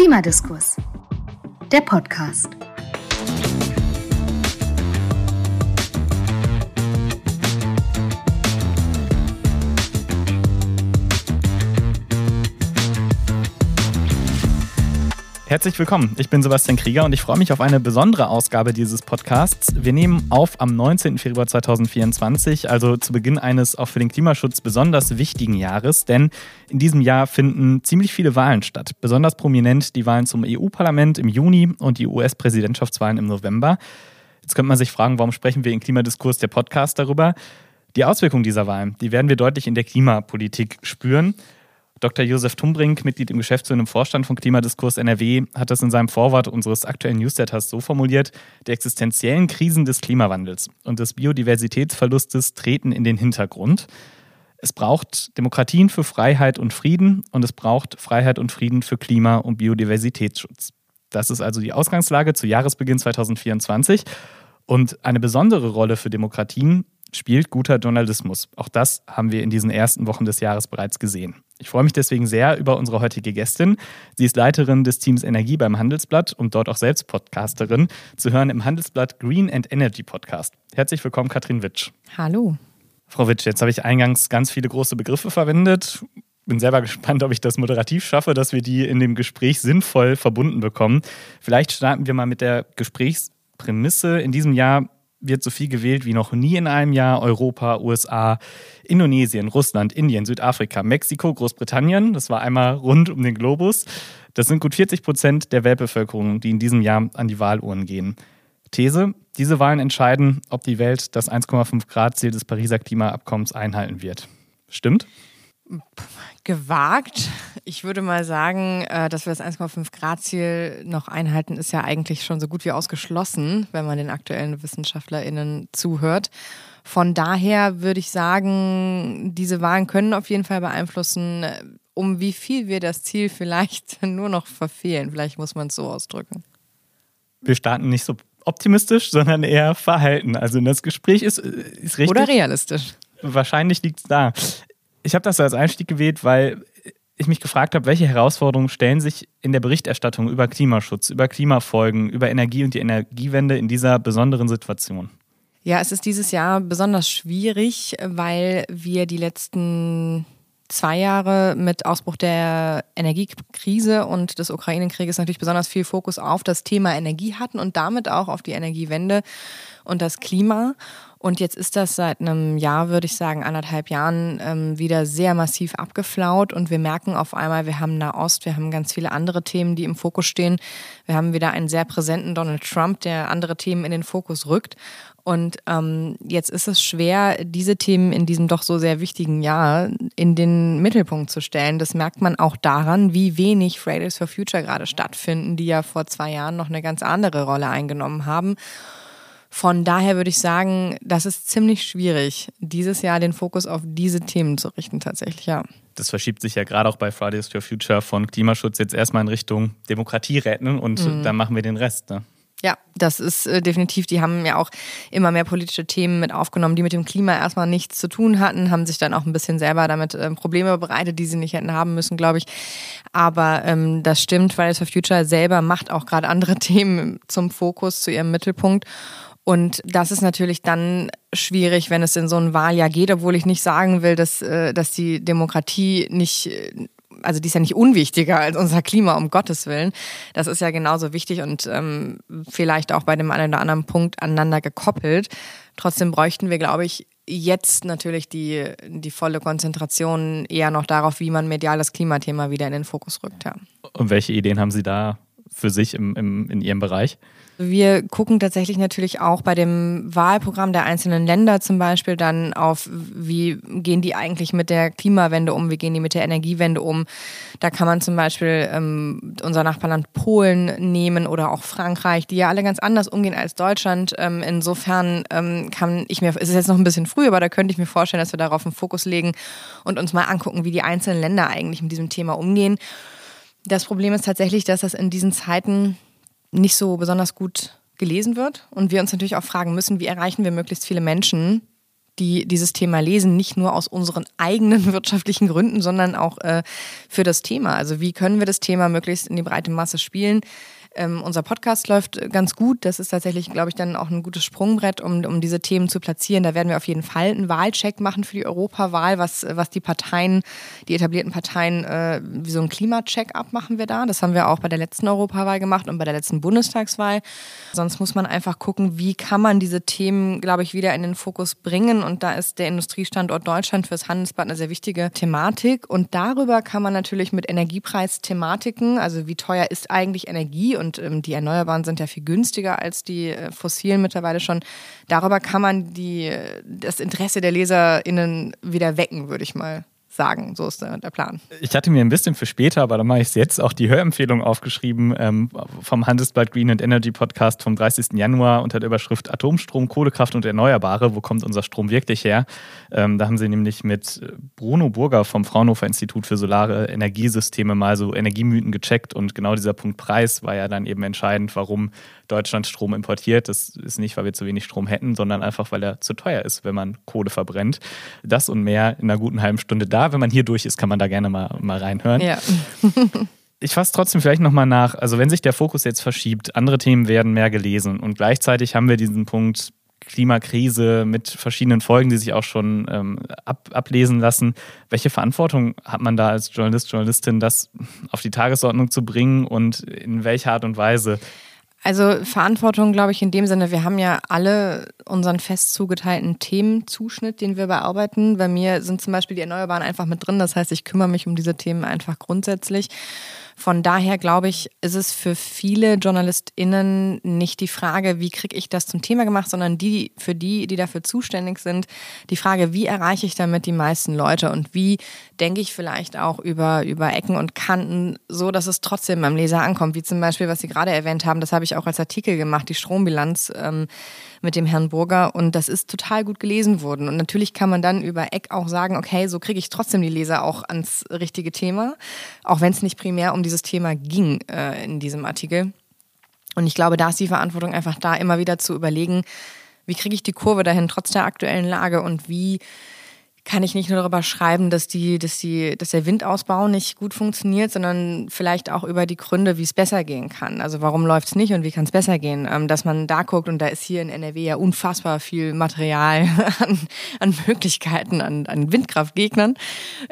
Klimadiskurs, der Podcast. Herzlich willkommen. Ich bin Sebastian Krieger und ich freue mich auf eine besondere Ausgabe dieses Podcasts. Wir nehmen auf am 19. Februar 2024, also zu Beginn eines auch für den Klimaschutz besonders wichtigen Jahres, denn in diesem Jahr finden ziemlich viele Wahlen statt. Besonders prominent die Wahlen zum EU-Parlament im Juni und die US-Präsidentschaftswahlen im November. Jetzt könnte man sich fragen, warum sprechen wir im Klimadiskurs der Podcast darüber? Die Auswirkungen dieser Wahlen, die werden wir deutlich in der Klimapolitik spüren. Dr. Josef Tumbrink, Mitglied im geschäftsführenden Vorstand von Klimadiskurs NRW, hat das in seinem Vorwort unseres aktuellen Newsletters so formuliert: Die existenziellen Krisen des Klimawandels und des Biodiversitätsverlustes treten in den Hintergrund. Es braucht Demokratien für Freiheit und Frieden und es braucht Freiheit und Frieden für Klima- und Biodiversitätsschutz. Das ist also die Ausgangslage zu Jahresbeginn 2024. Und eine besondere Rolle für Demokratien spielt guter Journalismus. Auch das haben wir in diesen ersten Wochen des Jahres bereits gesehen. Ich freue mich deswegen sehr über unsere heutige Gästin. Sie ist Leiterin des Teams Energie beim Handelsblatt und dort auch selbst Podcasterin, zu hören im Handelsblatt Green and Energy Podcast. Herzlich willkommen, Katrin Witsch. Hallo. Frau Witsch, jetzt habe ich eingangs ganz viele große Begriffe verwendet. Bin selber gespannt, ob ich das moderativ schaffe, dass wir die in dem Gespräch sinnvoll verbunden bekommen. Vielleicht starten wir mal mit der Gesprächsprämisse. In diesem Jahr wird so viel gewählt wie noch nie in einem Jahr. Europa, USA, Indonesien, Russland, Indien, Südafrika, Mexiko, Großbritannien. Das war einmal rund um den Globus. Das sind gut 40 Prozent der Weltbevölkerung, die in diesem Jahr an die Wahluhren gehen. These, diese Wahlen entscheiden, ob die Welt das 1,5 Grad Ziel des Pariser Klimaabkommens einhalten wird. Stimmt? Gewagt. Ich würde mal sagen, äh, dass wir das 1,5 Grad Ziel noch einhalten, ist ja eigentlich schon so gut wie ausgeschlossen, wenn man den aktuellen WissenschaftlerInnen zuhört. Von daher würde ich sagen, diese Wahlen können auf jeden Fall beeinflussen, um wie viel wir das Ziel vielleicht nur noch verfehlen. Vielleicht muss man es so ausdrücken. Wir starten nicht so optimistisch, sondern eher verhalten. Also das Gespräch ist, ist richtig. Oder realistisch. Wahrscheinlich liegt es da ich habe das als Einstieg gewählt, weil ich mich gefragt habe, welche Herausforderungen stellen sich in der Berichterstattung über Klimaschutz, über Klimafolgen, über Energie und die Energiewende in dieser besonderen Situation? Ja, es ist dieses Jahr besonders schwierig, weil wir die letzten zwei Jahre mit Ausbruch der Energiekrise und des Ukraine-Krieges natürlich besonders viel Fokus auf das Thema Energie hatten und damit auch auf die Energiewende und das Klima. Und jetzt ist das seit einem Jahr, würde ich sagen, anderthalb Jahren ähm, wieder sehr massiv abgeflaut. Und wir merken auf einmal, wir haben Nahost, wir haben ganz viele andere Themen, die im Fokus stehen. Wir haben wieder einen sehr präsenten Donald Trump, der andere Themen in den Fokus rückt. Und ähm, jetzt ist es schwer, diese Themen in diesem doch so sehr wichtigen Jahr in den Mittelpunkt zu stellen. Das merkt man auch daran, wie wenig Fridays for Future gerade stattfinden, die ja vor zwei Jahren noch eine ganz andere Rolle eingenommen haben. Von daher würde ich sagen, das ist ziemlich schwierig, dieses Jahr den Fokus auf diese Themen zu richten, tatsächlich, ja. Das verschiebt sich ja gerade auch bei Fridays for Future von Klimaschutz jetzt erstmal in Richtung Demokratie retten und mhm. dann machen wir den Rest. Ne? Ja, das ist äh, definitiv, die haben ja auch immer mehr politische Themen mit aufgenommen, die mit dem Klima erstmal nichts zu tun hatten, haben sich dann auch ein bisschen selber damit äh, Probleme bereitet, die sie nicht hätten haben müssen, glaube ich. Aber ähm, das stimmt, Fridays for Future selber macht auch gerade andere Themen zum Fokus, zu ihrem Mittelpunkt. Und das ist natürlich dann schwierig, wenn es in so ein Wahljahr geht, obwohl ich nicht sagen will, dass, äh, dass die Demokratie nicht also die ist ja nicht unwichtiger als unser Klima, um Gottes Willen. Das ist ja genauso wichtig und ähm, vielleicht auch bei dem einen oder anderen Punkt aneinander gekoppelt. Trotzdem bräuchten wir, glaube ich, jetzt natürlich die, die volle Konzentration eher noch darauf, wie man medial das Klimathema wieder in den Fokus rückt. Ja. Und welche Ideen haben Sie da für sich im, im, in Ihrem Bereich? Wir gucken tatsächlich natürlich auch bei dem Wahlprogramm der einzelnen Länder zum Beispiel dann auf, wie gehen die eigentlich mit der Klimawende um, wie gehen die mit der Energiewende um. Da kann man zum Beispiel ähm, unser Nachbarland Polen nehmen oder auch Frankreich, die ja alle ganz anders umgehen als Deutschland. Ähm, insofern ähm, kann ich mir, es ist jetzt noch ein bisschen früh, aber da könnte ich mir vorstellen, dass wir darauf einen Fokus legen und uns mal angucken, wie die einzelnen Länder eigentlich mit diesem Thema umgehen. Das Problem ist tatsächlich, dass das in diesen Zeiten nicht so besonders gut gelesen wird und wir uns natürlich auch fragen müssen, wie erreichen wir möglichst viele Menschen die dieses Thema lesen, nicht nur aus unseren eigenen wirtschaftlichen Gründen, sondern auch äh, für das Thema. Also wie können wir das Thema möglichst in die breite Masse spielen? Ähm, unser Podcast läuft ganz gut. Das ist tatsächlich, glaube ich, dann auch ein gutes Sprungbrett, um, um diese Themen zu platzieren. Da werden wir auf jeden Fall einen Wahlcheck machen für die Europawahl, was, was die Parteien, die etablierten Parteien, äh, wie so ein Klimacheck-up machen wir da. Das haben wir auch bei der letzten Europawahl gemacht und bei der letzten Bundestagswahl. Sonst muss man einfach gucken, wie kann man diese Themen, glaube ich, wieder in den Fokus bringen. Und da ist der Industriestandort Deutschland fürs Handelsblatt eine sehr wichtige Thematik. Und darüber kann man natürlich mit Energiepreisthematiken, also wie teuer ist eigentlich Energie und ähm, die Erneuerbaren sind ja viel günstiger als die äh, fossilen mittlerweile schon. Darüber kann man die, das Interesse der LeserInnen wieder wecken, würde ich mal sagen. So ist der, der, Plan. Ich hatte mir ein bisschen für später, aber dann mache ich es jetzt, auch die Hörempfehlung aufgeschrieben ähm, vom Handelsblatt Green and Energy Podcast vom 30. Januar unter der Überschrift Atomstrom, Kohlekraft und Erneuerbare. Wo kommt unser Strom wirklich her? Ähm, da haben sie nämlich mit Bruno Burger vom Fraunhofer Institut für Solare Energiesysteme mal so Energiemythen gecheckt und genau dieser Punkt Preis war ja dann eben entscheidend, warum Deutschland Strom importiert. Das ist nicht, weil wir zu wenig Strom hätten, sondern einfach, weil er zu teuer ist, wenn man Kohle verbrennt. Das und mehr in einer guten halben Stunde da. Wenn man hier durch ist, kann man da gerne mal, mal reinhören. Ja. ich fasse trotzdem vielleicht nochmal nach. Also, wenn sich der Fokus jetzt verschiebt, andere Themen werden mehr gelesen und gleichzeitig haben wir diesen Punkt Klimakrise mit verschiedenen Folgen, die sich auch schon ähm, ab, ablesen lassen. Welche Verantwortung hat man da als Journalist, Journalistin, das auf die Tagesordnung zu bringen und in welcher Art und Weise? Also Verantwortung, glaube ich, in dem Sinne, wir haben ja alle unseren fest zugeteilten Themenzuschnitt, den wir bearbeiten. Bei mir sind zum Beispiel die Erneuerbaren einfach mit drin. Das heißt, ich kümmere mich um diese Themen einfach grundsätzlich. Von daher glaube ich, ist es für viele JournalistInnen nicht die Frage, wie kriege ich das zum Thema gemacht, sondern die, für die, die dafür zuständig sind, die Frage, wie erreiche ich damit die meisten Leute und wie denke ich vielleicht auch über, über Ecken und Kanten, so dass es trotzdem beim Leser ankommt, wie zum Beispiel, was Sie gerade erwähnt haben, das habe ich auch als Artikel gemacht, die Strombilanz. Ähm, mit dem Herrn Burger und das ist total gut gelesen worden. Und natürlich kann man dann über Eck auch sagen, okay, so kriege ich trotzdem die Leser auch ans richtige Thema, auch wenn es nicht primär um dieses Thema ging äh, in diesem Artikel. Und ich glaube, da ist die Verantwortung einfach da, immer wieder zu überlegen, wie kriege ich die Kurve dahin trotz der aktuellen Lage und wie kann ich nicht nur darüber schreiben, dass, die, dass, die, dass der Windausbau nicht gut funktioniert, sondern vielleicht auch über die Gründe, wie es besser gehen kann. Also warum läuft es nicht und wie kann es besser gehen? Ähm, dass man da guckt und da ist hier in NRW ja unfassbar viel Material an, an Möglichkeiten, an, an Windkraftgegnern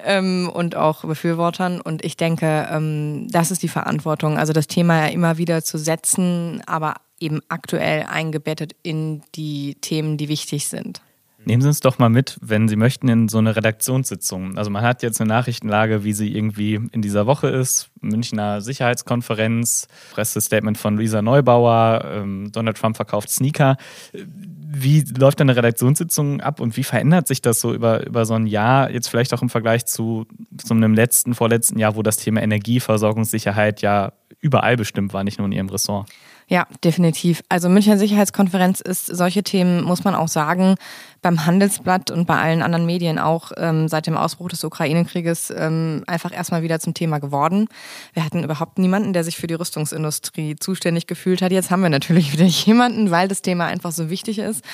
ähm, und auch Befürwortern. Und ich denke, ähm, das ist die Verantwortung, also das Thema ja immer wieder zu setzen, aber eben aktuell eingebettet in die Themen, die wichtig sind. Nehmen Sie uns doch mal mit, wenn Sie möchten, in so eine Redaktionssitzung. Also man hat jetzt eine Nachrichtenlage, wie sie irgendwie in dieser Woche ist. Münchner Sicherheitskonferenz, Pressestatement von Luisa Neubauer, ähm, Donald Trump verkauft Sneaker. Wie läuft eine Redaktionssitzung ab und wie verändert sich das so über, über so ein Jahr, jetzt vielleicht auch im Vergleich zu, zu einem letzten, vorletzten Jahr, wo das Thema Energieversorgungssicherheit ja überall bestimmt war, nicht nur in Ihrem Ressort? Ja, definitiv. Also Münchner Sicherheitskonferenz ist solche Themen, muss man auch sagen, beim Handelsblatt und bei allen anderen Medien auch ähm, seit dem Ausbruch des Ukraine-Krieges ähm, einfach erstmal wieder zum Thema geworden. Wir hatten überhaupt niemanden, der sich für die Rüstungsindustrie zuständig gefühlt hat. Jetzt haben wir natürlich wieder jemanden, weil das Thema einfach so wichtig ist.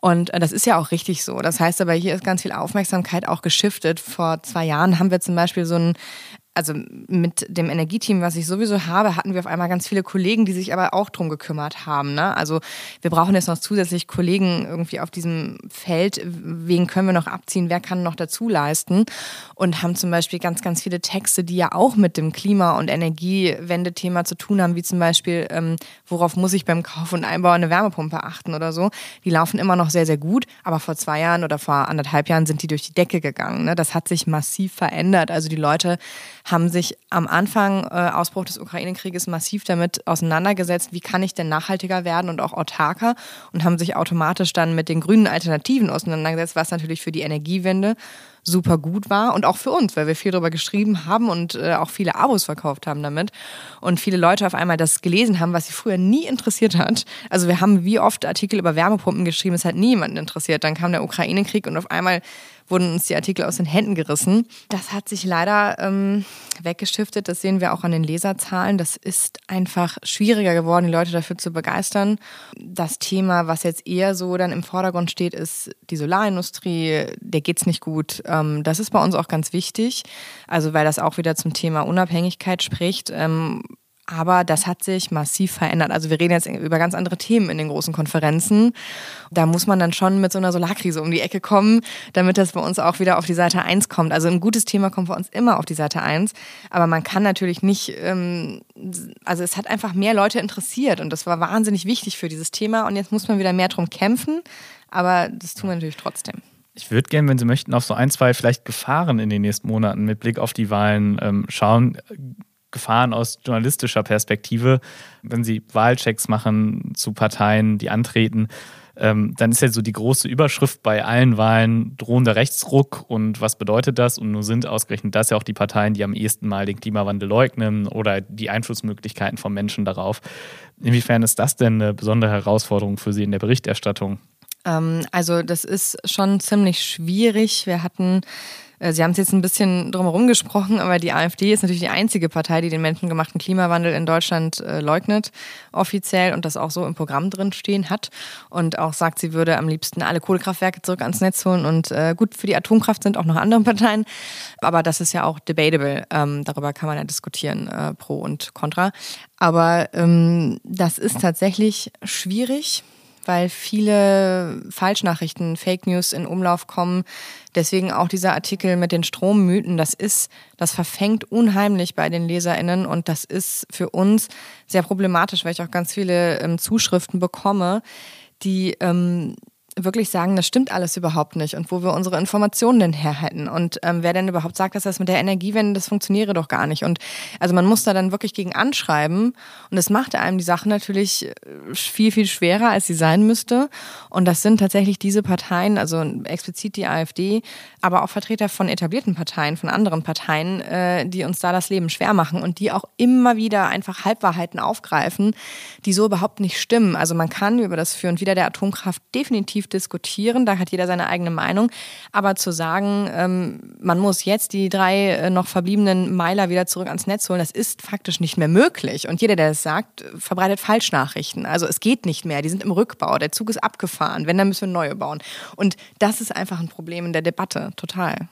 Und äh, das ist ja auch richtig so. Das heißt aber, hier ist ganz viel Aufmerksamkeit auch geschiftet. Vor zwei Jahren haben wir zum Beispiel so ein also mit dem Energieteam, was ich sowieso habe, hatten wir auf einmal ganz viele Kollegen, die sich aber auch drum gekümmert haben. Ne? Also wir brauchen jetzt noch zusätzlich Kollegen irgendwie auf diesem Feld. Wen können wir noch abziehen? Wer kann noch dazu leisten? Und haben zum Beispiel ganz, ganz viele Texte, die ja auch mit dem Klima- und Energiewendethema zu tun haben, wie zum Beispiel, ähm, worauf muss ich beim Kauf und Einbau eine Wärmepumpe achten oder so. Die laufen immer noch sehr, sehr gut. Aber vor zwei Jahren oder vor anderthalb Jahren sind die durch die Decke gegangen. Ne? Das hat sich massiv verändert. Also die Leute haben sich am Anfang äh, Ausbruch des Ukraine-Krieges massiv damit auseinandergesetzt, wie kann ich denn nachhaltiger werden und auch autarker und haben sich automatisch dann mit den grünen Alternativen auseinandergesetzt, was natürlich für die Energiewende super gut war und auch für uns, weil wir viel darüber geschrieben haben und äh, auch viele Abos verkauft haben damit und viele Leute auf einmal das gelesen haben, was sie früher nie interessiert hat. Also wir haben wie oft Artikel über Wärmepumpen geschrieben, es hat niemanden interessiert. Dann kam der Ukraine-Krieg und auf einmal wurden uns die Artikel aus den Händen gerissen. Das hat sich leider ähm, weggestiftet. Das sehen wir auch an den Leserzahlen. Das ist einfach schwieriger geworden, die Leute dafür zu begeistern. Das Thema, was jetzt eher so dann im Vordergrund steht, ist die Solarindustrie. Der geht's nicht gut. Ähm, das ist bei uns auch ganz wichtig. Also weil das auch wieder zum Thema Unabhängigkeit spricht. Ähm, aber das hat sich massiv verändert. Also wir reden jetzt über ganz andere Themen in den großen Konferenzen. Da muss man dann schon mit so einer Solarkrise um die Ecke kommen, damit das bei uns auch wieder auf die Seite 1 kommt. Also ein gutes Thema kommt bei uns immer auf die Seite 1. Aber man kann natürlich nicht, ähm, also es hat einfach mehr Leute interessiert und das war wahnsinnig wichtig für dieses Thema. Und jetzt muss man wieder mehr drum kämpfen. Aber das tun wir natürlich trotzdem. Ich würde gerne, wenn Sie möchten, auf so ein, zwei vielleicht Gefahren in den nächsten Monaten mit Blick auf die Wahlen ähm, schauen. Gefahren aus journalistischer Perspektive, wenn Sie Wahlchecks machen zu Parteien, die antreten, ähm, dann ist ja so die große Überschrift bei allen Wahlen drohender Rechtsruck. Und was bedeutet das? Und nun sind ausgerechnet das ja auch die Parteien, die am ehesten mal den Klimawandel leugnen oder die Einflussmöglichkeiten von Menschen darauf. Inwiefern ist das denn eine besondere Herausforderung für Sie in der Berichterstattung? Ähm, also das ist schon ziemlich schwierig. Wir hatten Sie haben es jetzt ein bisschen drumherum gesprochen, aber die AfD ist natürlich die einzige Partei, die den menschengemachten Klimawandel in Deutschland äh, leugnet, offiziell und das auch so im Programm drin stehen hat und auch sagt, sie würde am liebsten alle Kohlekraftwerke zurück ans Netz holen und äh, gut, für die Atomkraft sind auch noch andere Parteien, aber das ist ja auch debatable. Ähm, darüber kann man ja diskutieren, äh, pro und contra. Aber ähm, das ist tatsächlich schwierig weil viele Falschnachrichten, Fake News in Umlauf kommen. Deswegen auch dieser Artikel mit den Strommythen, das ist, das verfängt unheimlich bei den LeserInnen und das ist für uns sehr problematisch, weil ich auch ganz viele ähm, Zuschriften bekomme, die ähm, wirklich sagen, das stimmt alles überhaupt nicht und wo wir unsere Informationen denn her hätten und ähm, wer denn überhaupt sagt, dass das mit der Energiewende, das funktioniere doch gar nicht? Und also man muss da dann wirklich gegen anschreiben und das macht einem die Sache natürlich äh, viel, viel schwerer, als sie sein müsste. Und das sind tatsächlich diese Parteien, also explizit die AfD, aber auch Vertreter von etablierten Parteien, von anderen Parteien, äh, die uns da das Leben schwer machen und die auch immer wieder einfach Halbwahrheiten aufgreifen, die so überhaupt nicht stimmen. Also man kann über das Für und Wider der Atomkraft definitiv intensiv diskutieren, da hat jeder seine eigene Meinung. Aber zu sagen, ähm, man muss jetzt die drei äh, noch verbliebenen Meiler wieder zurück ans Netz holen, das ist faktisch nicht mehr möglich. Und jeder, der das sagt, verbreitet Falschnachrichten. Also es geht nicht mehr, die sind im Rückbau, der Zug ist abgefahren, wenn, dann müssen wir neue bauen. Und das ist einfach ein Problem in der Debatte, total.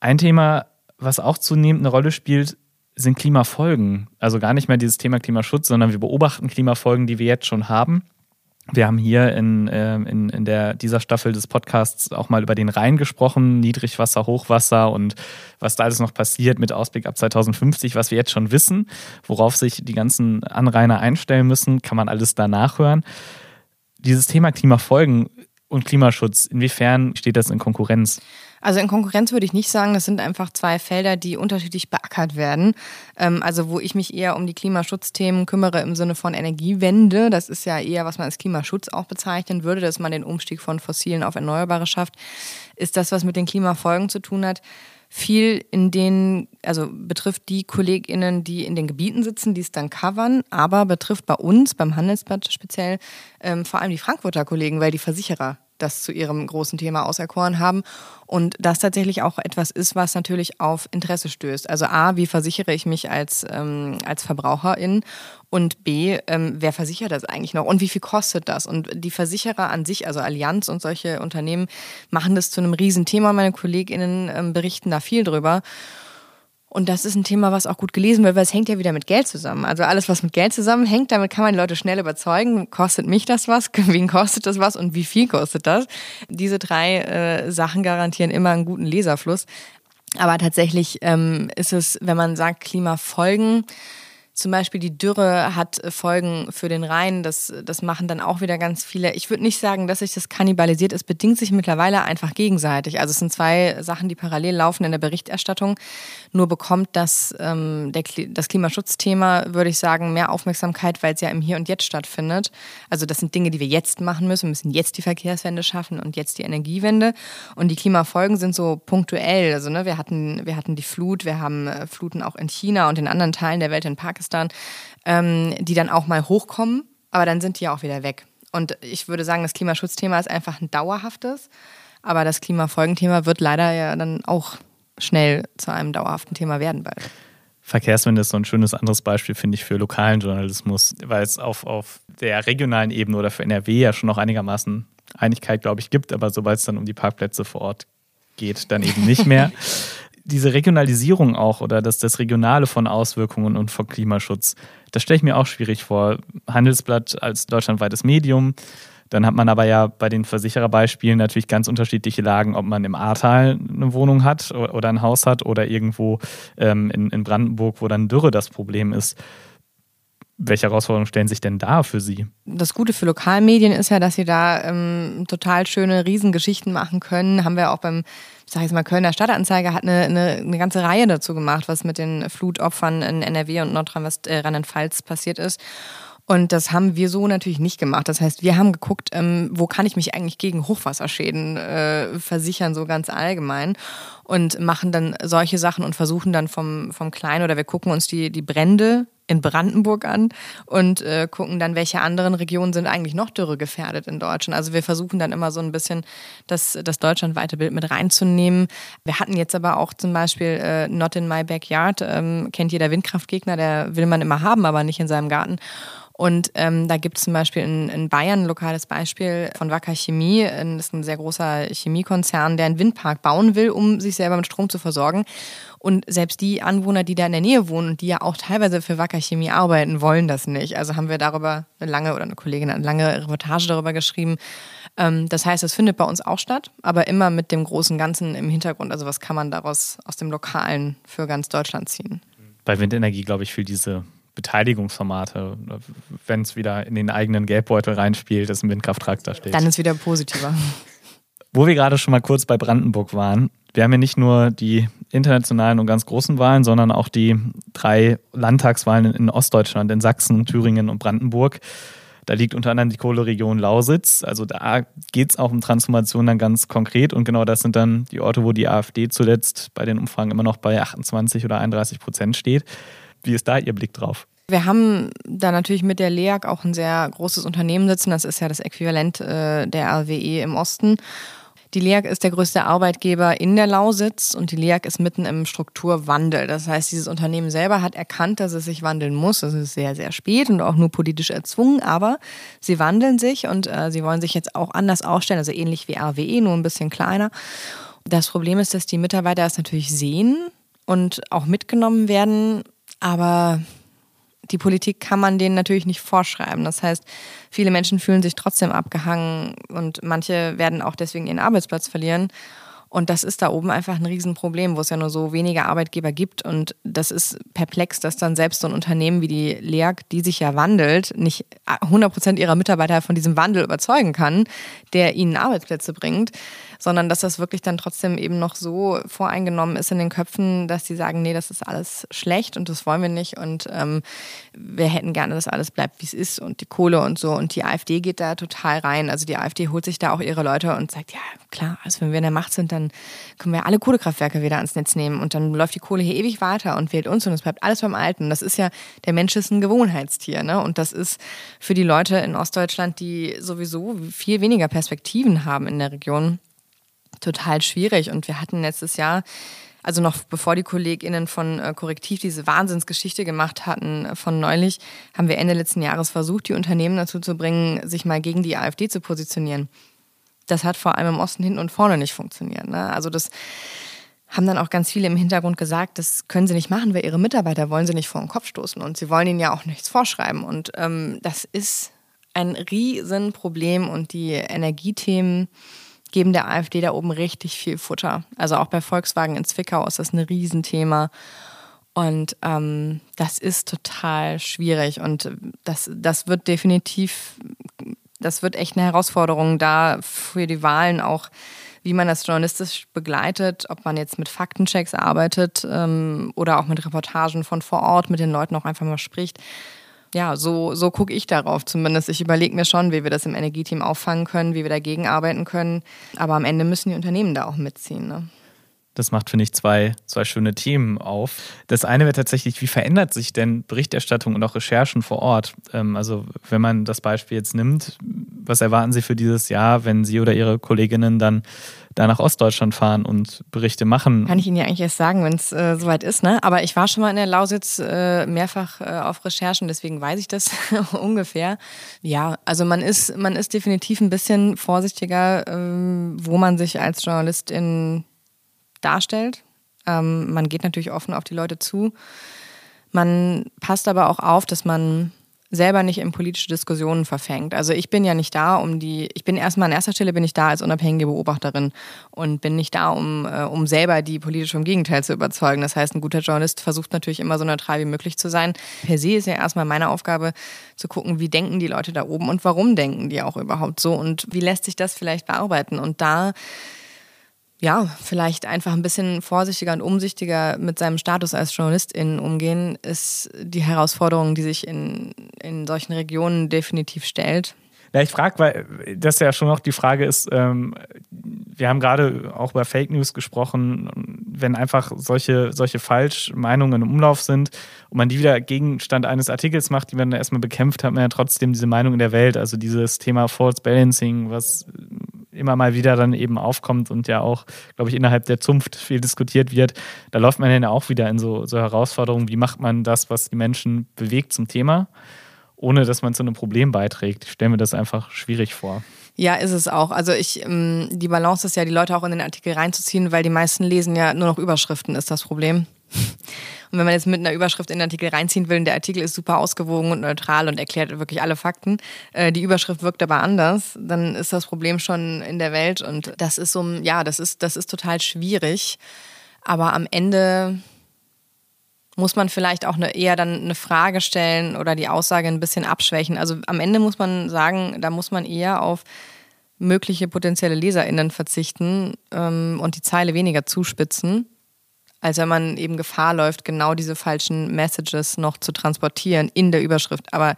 Ein Thema, was auch zunehmend eine Rolle spielt, sind Klimafolgen. Also gar nicht mehr dieses Thema Klimaschutz, sondern wir beobachten Klimafolgen, die wir jetzt schon haben. Wir haben hier in, äh, in, in der, dieser Staffel des Podcasts auch mal über den Rhein gesprochen, Niedrigwasser, Hochwasser und was da alles noch passiert mit Ausblick ab 2050, was wir jetzt schon wissen, worauf sich die ganzen Anrainer einstellen müssen, kann man alles da nachhören. Dieses Thema Klimafolgen und Klimaschutz, inwiefern steht das in Konkurrenz? Also in Konkurrenz würde ich nicht sagen, das sind einfach zwei Felder, die unterschiedlich beackert werden. Ähm, also wo ich mich eher um die Klimaschutzthemen kümmere im Sinne von Energiewende, das ist ja eher, was man als Klimaschutz auch bezeichnen würde, dass man den Umstieg von fossilen auf Erneuerbare schafft, ist das, was mit den Klimafolgen zu tun hat viel in den, also betrifft die KollegInnen, die in den Gebieten sitzen, die es dann covern, aber betrifft bei uns, beim Handelsblatt speziell, ähm, vor allem die Frankfurter Kollegen, weil die Versicherer das zu ihrem großen Thema auserkoren haben. Und das tatsächlich auch etwas ist, was natürlich auf Interesse stößt. Also A, wie versichere ich mich als, ähm, als Verbraucherin? Und B, ähm, wer versichert das eigentlich noch? Und wie viel kostet das? Und die Versicherer an sich, also Allianz und solche Unternehmen, machen das zu einem Riesenthema. Meine KollegInnen ähm, berichten da viel drüber. Und das ist ein Thema, was auch gut gelesen wird, weil es hängt ja wieder mit Geld zusammen. Also alles, was mit Geld zusammenhängt, damit kann man Leute schnell überzeugen. Kostet mich das was? Wen kostet das was? Und wie viel kostet das? Diese drei äh, Sachen garantieren immer einen guten Leserfluss. Aber tatsächlich ähm, ist es, wenn man sagt Klimafolgen, Zum Beispiel die Dürre hat Folgen für den Rhein. Das, das machen dann auch wieder ganz viele. Ich würde nicht sagen, dass sich das kannibalisiert. Es bedingt sich mittlerweile einfach gegenseitig. Also es sind zwei Sachen, die parallel laufen in der Berichterstattung. Nur bekommt das, ähm, der, das Klimaschutzthema, würde ich sagen, mehr Aufmerksamkeit, weil es ja im Hier und Jetzt stattfindet. Also das sind Dinge, die wir jetzt machen müssen. Wir müssen jetzt die Verkehrswende schaffen und jetzt die Energiewende. Und die Klimafolgen sind so punktuell. Also ne, wir hatten, wir hatten die Flut, wir haben äh, Fluten auch in China und in anderen Teilen der Welt in Pakistan. Pakistan, ähm, die dann auch mal hochkommen, aber dann sind die auch wieder weg. Und ich würde sagen, das Klimaschutzthema ist einfach ein dauerhaftes, aber das Klimafolgenthema wird leider ja dann auch schnell zu einem dauerhaften Thema werden bald. Verkehrswende ist so ein schönes anderes Beispiel, finde ich, für lokalen Journalismus, weil es auf, auf der regionalen Ebene oder für NRW ja schon noch einigermaßen Einigkeit, glaube ich, gibt, aber sobald es dann um die Parkplätze vor Ort geht, dann eben nicht mehr. diese Regionalisierung auch oder das, das Regionale von Auswirkungen und von Klimaschutz, das stelle ich mir auch schwierig vor. Handelsblatt als deutschlandweites Medium. Dann hat man aber ja bei den Versichererbeispielen natürlich ganz unterschiedliche Lagen, ob man im Ahrtal eine Wohnung hat oder ein Haus hat oder irgendwo ähm, in, in Brandenburg, wo dann Dürre das Problem ist. Welche Herausforderungen stellen sich denn da für Sie? Das Gute für Lokalmedien ist ja, dass sie da ähm, total schöne Riesengeschichten machen können. Haben wir auch beim, ich sage jetzt mal, Kölner Stadtanzeiger hat eine, eine, eine, ganze Reihe dazu gemacht, was mit den Flutopfern in NRW und Nordrhein-Westfalen äh, passiert ist. Und das haben wir so natürlich nicht gemacht. Das heißt, wir haben geguckt, ähm, wo kann ich mich eigentlich gegen Hochwasserschäden äh, versichern, so ganz allgemein. Und machen dann solche Sachen und versuchen dann vom, vom Kleinen oder wir gucken uns die, die Brände in Brandenburg an und äh, gucken dann, welche anderen Regionen sind eigentlich noch dürregefährdet in Deutschland. Also wir versuchen dann immer so ein bisschen das, das deutschlandweite Bild mit reinzunehmen. Wir hatten jetzt aber auch zum Beispiel äh, Not in My Backyard, ähm, kennt jeder Windkraftgegner, der will man immer haben, aber nicht in seinem Garten. Und ähm, da gibt es zum Beispiel in, in Bayern ein lokales Beispiel von Wacker Chemie. Das ist ein sehr großer Chemiekonzern, der einen Windpark bauen will, um sich selber mit Strom zu versorgen. Und selbst die Anwohner, die da in der Nähe wohnen und die ja auch teilweise für Wacker Chemie arbeiten, wollen das nicht. Also haben wir darüber eine lange oder eine Kollegin eine lange Reportage darüber geschrieben. Ähm, das heißt, es findet bei uns auch statt, aber immer mit dem großen Ganzen im Hintergrund. Also was kann man daraus aus dem Lokalen für ganz Deutschland ziehen? Bei Windenergie, glaube ich, für diese Beteiligungsformate, wenn es wieder in den eigenen Geldbeutel reinspielt, dass ein Windkrafttraktor steht. Dann ist wieder positiver. Wo wir gerade schon mal kurz bei Brandenburg waren, wir haben ja nicht nur die internationalen und ganz großen Wahlen, sondern auch die drei Landtagswahlen in Ostdeutschland, in Sachsen, Thüringen und Brandenburg. Da liegt unter anderem die Kohleregion Lausitz. Also da geht es auch um Transformation dann ganz konkret. Und genau das sind dann die Orte, wo die AfD zuletzt bei den Umfragen immer noch bei 28 oder 31 Prozent steht. Wie ist da Ihr Blick drauf? Wir haben da natürlich mit der LEAG auch ein sehr großes Unternehmen sitzen. Das ist ja das Äquivalent äh, der RWE im Osten. Die LEAG ist der größte Arbeitgeber in der Lausitz und die LEAG ist mitten im Strukturwandel. Das heißt, dieses Unternehmen selber hat erkannt, dass es sich wandeln muss. Das ist sehr, sehr spät und auch nur politisch erzwungen, aber sie wandeln sich und äh, sie wollen sich jetzt auch anders aufstellen, also ähnlich wie RWE, nur ein bisschen kleiner. Das Problem ist, dass die Mitarbeiter es natürlich sehen und auch mitgenommen werden aber die Politik kann man denen natürlich nicht vorschreiben. Das heißt, viele Menschen fühlen sich trotzdem abgehangen und manche werden auch deswegen ihren Arbeitsplatz verlieren. Und das ist da oben einfach ein Riesenproblem, wo es ja nur so wenige Arbeitgeber gibt. Und das ist perplex, dass dann selbst so ein Unternehmen wie die LEAG, die sich ja wandelt, nicht 100 Prozent ihrer Mitarbeiter von diesem Wandel überzeugen kann, der ihnen Arbeitsplätze bringt sondern dass das wirklich dann trotzdem eben noch so voreingenommen ist in den Köpfen, dass die sagen, nee, das ist alles schlecht und das wollen wir nicht und ähm, wir hätten gerne, dass alles bleibt, wie es ist und die Kohle und so. Und die AfD geht da total rein. Also die AfD holt sich da auch ihre Leute und sagt, ja klar, also wenn wir in der Macht sind, dann können wir alle Kohlekraftwerke wieder ans Netz nehmen und dann läuft die Kohle hier ewig weiter und wählt uns und es bleibt alles beim Alten. Das ist ja, der Mensch ist ein Gewohnheitstier, ne? Und das ist für die Leute in Ostdeutschland, die sowieso viel weniger Perspektiven haben in der Region, total schwierig. Und wir hatten letztes Jahr, also noch bevor die KollegInnen von äh, Korrektiv diese Wahnsinnsgeschichte gemacht hatten äh, von neulich, haben wir Ende letzten Jahres versucht, die Unternehmen dazu zu bringen, sich mal gegen die AfD zu positionieren. Das hat vor allem im Osten hinten und vorne nicht funktioniert. Ne? Also das haben dann auch ganz viele im Hintergrund gesagt, das können sie nicht machen, weil ihre Mitarbeiter wollen sie nicht vor den Kopf stoßen und sie wollen ihnen ja auch nichts vorschreiben. Und ähm, das ist ein Riesenproblem und die Energiethemen geben der AfD da oben richtig viel Futter. Also auch bei Volkswagen in Zwickau ist das ein Riesenthema. Und ähm, das ist total schwierig und das, das wird definitiv, das wird echt eine Herausforderung da für die Wahlen auch, wie man das journalistisch begleitet, ob man jetzt mit Faktenchecks arbeitet ähm, oder auch mit Reportagen von vor Ort, mit den Leuten auch einfach mal spricht. Ja, so, so gucke ich darauf zumindest. Ich überlege mir schon, wie wir das im Energieteam auffangen können, wie wir dagegen arbeiten können. Aber am Ende müssen die Unternehmen da auch mitziehen. Ne? Das macht, finde ich, zwei, zwei schöne Themen auf. Das eine wäre tatsächlich, wie verändert sich denn Berichterstattung und auch Recherchen vor Ort? Ähm, also, wenn man das Beispiel jetzt nimmt, was erwarten Sie für dieses Jahr, wenn Sie oder Ihre Kolleginnen dann da nach Ostdeutschland fahren und Berichte machen? Kann ich Ihnen ja eigentlich erst sagen, wenn es äh, soweit ist. Ne? Aber ich war schon mal in der Lausitz äh, mehrfach äh, auf Recherchen, deswegen weiß ich das ungefähr. Ja, also man ist, man ist definitiv ein bisschen vorsichtiger, ähm, wo man sich als Journalistin darstellt. Ähm, man geht natürlich offen auf die Leute zu. Man passt aber auch auf, dass man selber nicht in politische Diskussionen verfängt. Also ich bin ja nicht da, um die, ich bin erstmal an erster Stelle bin ich da als unabhängige Beobachterin und bin nicht da, um, äh, um selber die politisch vom Gegenteil zu überzeugen. Das heißt, ein guter Journalist versucht natürlich immer so neutral wie möglich zu sein. Per se ist ja erstmal meine Aufgabe zu gucken, wie denken die Leute da oben und warum denken die auch überhaupt so und wie lässt sich das vielleicht bearbeiten. Und da ja, vielleicht einfach ein bisschen vorsichtiger und umsichtiger mit seinem Status als Journalistin umgehen, ist die Herausforderung, die sich in, in solchen Regionen definitiv stellt. Ja, ich frage, weil das ja schon noch die Frage ist, ähm, wir haben gerade auch über Fake News gesprochen, wenn einfach solche, solche Falschmeinungen im Umlauf sind und man die wieder Gegenstand eines Artikels macht, die man erstmal bekämpft, hat man ja trotzdem diese Meinung in der Welt, also dieses Thema False Balancing, was immer mal wieder dann eben aufkommt und ja auch, glaube ich, innerhalb der Zunft viel diskutiert wird, da läuft man ja auch wieder in so, so Herausforderungen, wie macht man das, was die Menschen bewegt zum Thema, ohne dass man zu einem Problem beiträgt. Ich stelle mir das einfach schwierig vor. Ja, ist es auch. Also ich, ähm, die Balance ist ja, die Leute auch in den Artikel reinzuziehen, weil die meisten lesen ja nur noch Überschriften, ist das Problem. Und wenn man jetzt mit einer Überschrift in den Artikel reinziehen will, und der Artikel ist super ausgewogen und neutral und erklärt wirklich alle Fakten, äh, die Überschrift wirkt aber anders, dann ist das Problem schon in der Welt und das ist so, ja, das ist, das ist total schwierig. Aber am Ende muss man vielleicht auch eine, eher dann eine Frage stellen oder die Aussage ein bisschen abschwächen. Also am Ende muss man sagen, da muss man eher auf mögliche potenzielle LeserInnen verzichten ähm, und die Zeile weniger zuspitzen als wenn man eben Gefahr läuft, genau diese falschen Messages noch zu transportieren in der Überschrift. Aber